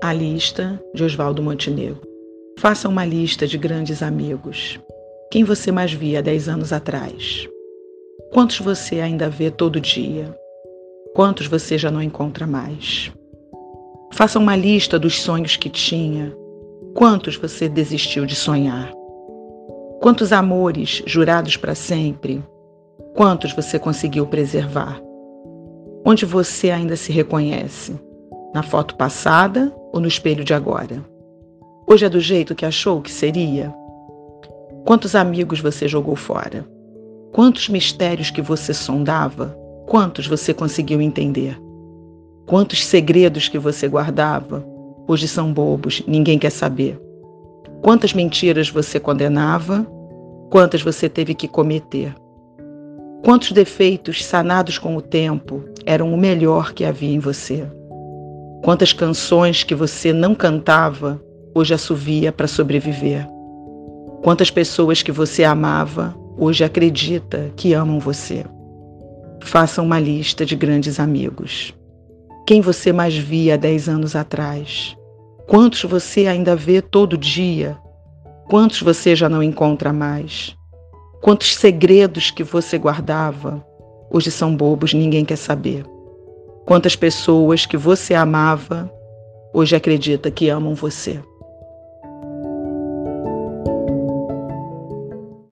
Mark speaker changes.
Speaker 1: A lista de Oswaldo Montenegro. Faça uma lista de grandes amigos. Quem você mais via 10 anos atrás? Quantos você ainda vê todo dia? Quantos você já não encontra mais? Faça uma lista dos sonhos que tinha. Quantos você desistiu de sonhar? Quantos amores jurados para sempre? Quantos você conseguiu preservar? Onde você ainda se reconhece? Na foto passada ou no espelho de agora? Hoje é do jeito que achou que seria? Quantos amigos você jogou fora? Quantos mistérios que você sondava? Quantos você conseguiu entender? Quantos segredos que você guardava? Hoje são bobos, ninguém quer saber. Quantas mentiras você condenava? Quantas você teve que cometer? Quantos defeitos sanados com o tempo eram o melhor que havia em você? Quantas canções que você não cantava hoje assovia para sobreviver? Quantas pessoas que você amava hoje acredita que amam você? Faça uma lista de grandes amigos. Quem você mais via há 10 anos atrás? Quantos você ainda vê todo dia? Quantos você já não encontra mais? Quantos segredos que você guardava hoje são bobos, ninguém quer saber? Quantas pessoas que você amava hoje acredita que amam você?